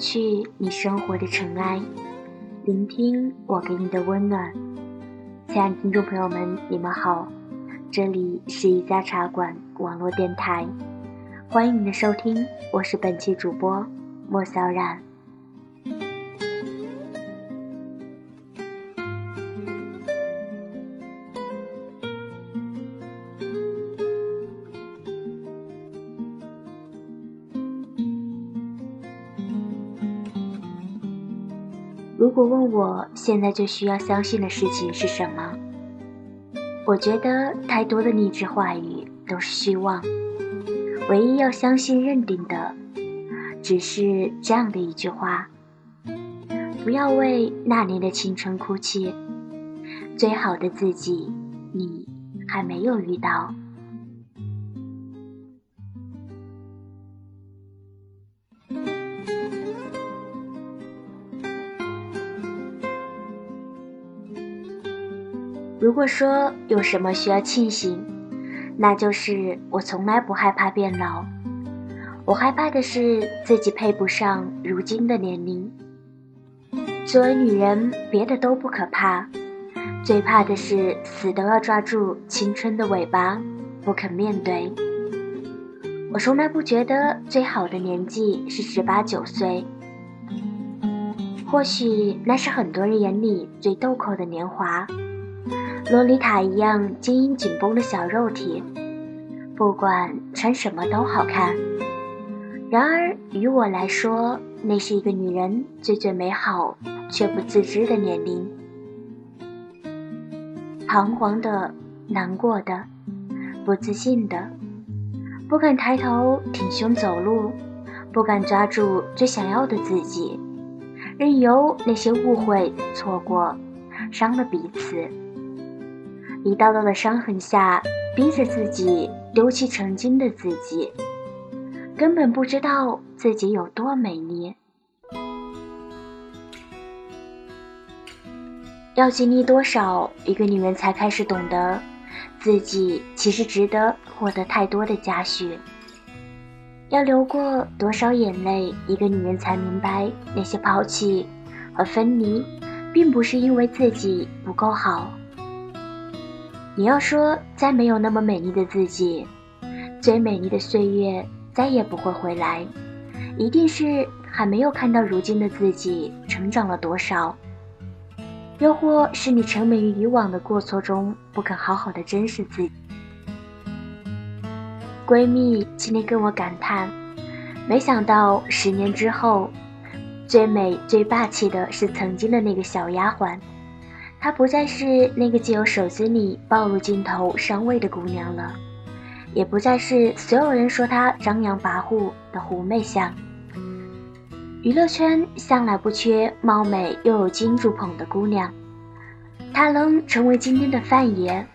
去你生活的尘埃，聆听我给你的温暖。亲爱的听众朋友们，你们好，这里是一家茶馆网络电台，欢迎你的收听，我是本期主播莫小冉。如果问我现在最需要相信的事情是什么，我觉得太多的励志话语都是虚妄。唯一要相信、认定的，只是这样的一句话：不要为那年的青春哭泣，最好的自己，你还没有遇到。如果说有什么需要庆幸，那就是我从来不害怕变老。我害怕的是自己配不上如今的年龄。作为女人，别的都不可怕，最怕的是死都要抓住青春的尾巴，不肯面对。我从来不觉得最好的年纪是十八九岁，或许那是很多人眼里最豆蔻的年华。洛丽塔一样坚硬紧绷的小肉体，不管穿什么都好看。然而，于我来说，那是一个女人最最美好却不自知的年龄。彷徨的、难过的、不自信的，不敢抬头挺胸走路，不敢抓住最想要的自己，任由那些误会、错过，伤了彼此。一道道的伤痕下，逼着自己丢弃曾经的自己，根本不知道自己有多美丽。要经历多少，一个女人才开始懂得，自己其实值得获得太多的嘉许？要流过多少眼泪，一个女人才明白，那些抛弃和分离，并不是因为自己不够好。你要说再没有那么美丽的自己，最美丽的岁月再也不会回来，一定是还没有看到如今的自己成长了多少，又或是你沉湎于以往的过错中，不肯好好的珍视自己。闺蜜今天跟我感叹，没想到十年之后，最美最霸气的是曾经的那个小丫鬟。她不再是那个借由手机里暴露镜头上位的姑娘了，也不再是所有人说她张扬跋扈的狐媚相。娱乐圈向来不缺貌美又有金主捧的姑娘，她能成为今天的范爷，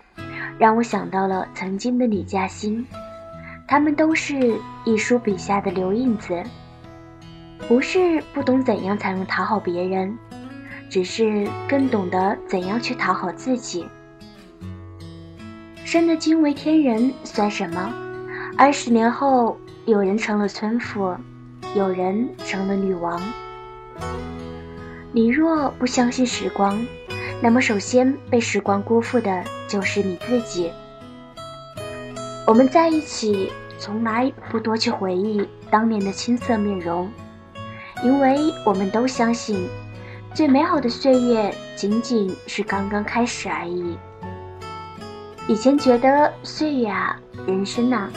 让我想到了曾经的李嘉欣。他们都是一书笔下的留印子，不是不懂怎样才能讨好别人。只是更懂得怎样去讨好自己。生的惊为天人算什么？二十年后，有人成了村妇，有人成了女王。你若不相信时光，那么首先被时光辜负的就是你自己。我们在一起，从来不多去回忆当年的青涩面容，因为我们都相信。最美好的岁月仅仅是刚刚开始而已。以前觉得岁月啊，人生呐，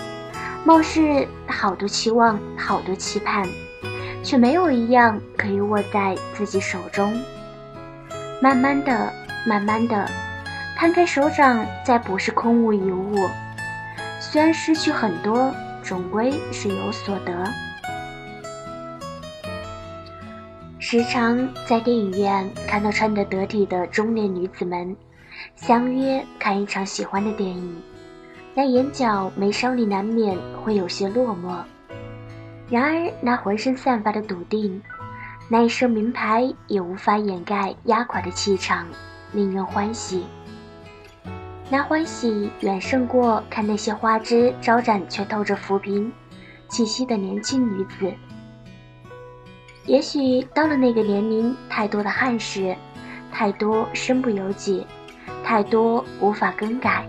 貌似好多期望，好多期盼，却没有一样可以握在自己手中。慢慢的，慢慢的，摊开手掌，再不是空无一物。虽然失去很多，终归是有所得。时常在电影院看到穿得得体的中年女子们相约看一场喜欢的电影，那眼角眉梢里难免会有些落寞。然而那浑身散发的笃定，那一身名牌也无法掩盖压垮的气场，令人欢喜。那欢喜远胜过看那些花枝招展却透着浮萍气息的年轻女子。也许到了那个年龄，太多的憾事，太多身不由己，太多无法更改。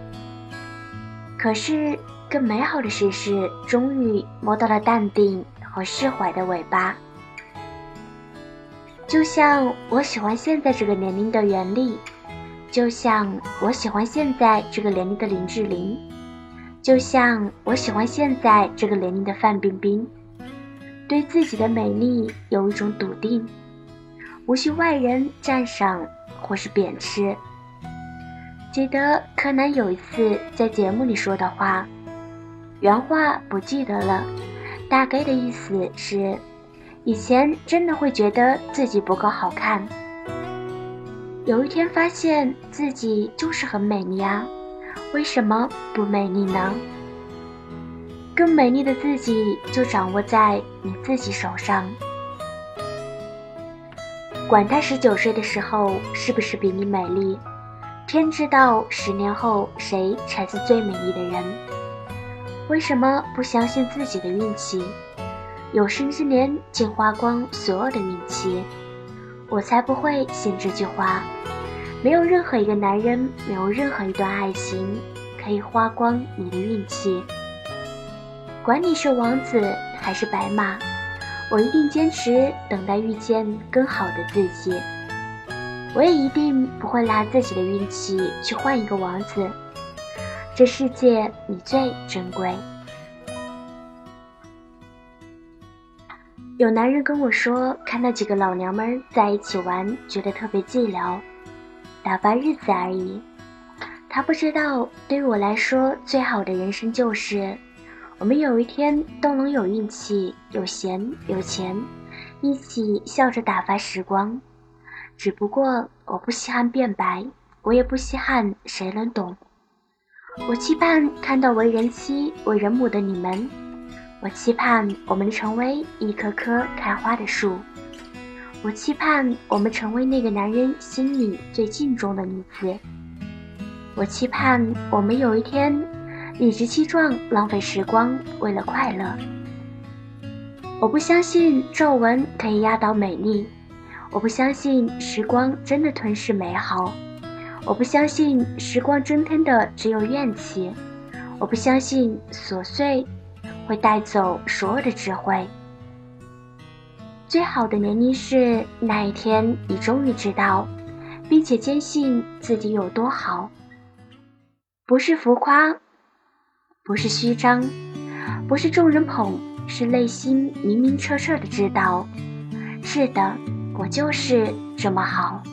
可是，更美好的事是，终于摸到了淡定和释怀的尾巴。就像我喜欢现在这个年龄的袁立，就像我喜欢现在这个年龄的林志玲，就像我喜欢现在这个年龄的范冰冰。对自己的美丽有一种笃定，无需外人赞赏或是贬斥。记得柯南有一次在节目里说的话，原话不记得了，大概的意思是：以前真的会觉得自己不够好看，有一天发现自己就是很美丽啊，为什么不美丽呢？更美丽的自己就掌握在你自己手上。管他十九岁的时候是不是比你美丽，天知道十年后谁才是最美丽的人。为什么不相信自己的运气？有生之年竟花光所有的运气，我才不会信这句话。没有任何一个男人，没有任何一段爱情，可以花光你的运气。管你是王子还是白马，我一定坚持等待遇见更好的自己。我也一定不会拿自己的运气去换一个王子。这世界你最珍贵。有男人跟我说，看到几个老娘们在一起玩，觉得特别寂寥，打发日子而已。他不知道，对于我来说，最好的人生就是。我们有一天都能有运气、有闲、有钱，一起笑着打发时光。只不过我不稀罕变白，我也不稀罕谁能懂。我期盼看到为人妻、为人母的你们。我期盼我们成为一棵棵开花的树。我期盼我们成为那个男人心里最敬重的女子。我期盼我们有一天。理直气壮浪费时光，为了快乐。我不相信皱纹可以压倒美丽，我不相信时光真的吞噬美好，我不相信时光增添的只有怨气，我不相信琐碎会带走所有的智慧。最好的年龄是那一天，你终于知道，并且坚信自己有多好，不是浮夸。不是虚张，不是众人捧，是内心明明白白的知道。是的，我就是这么好。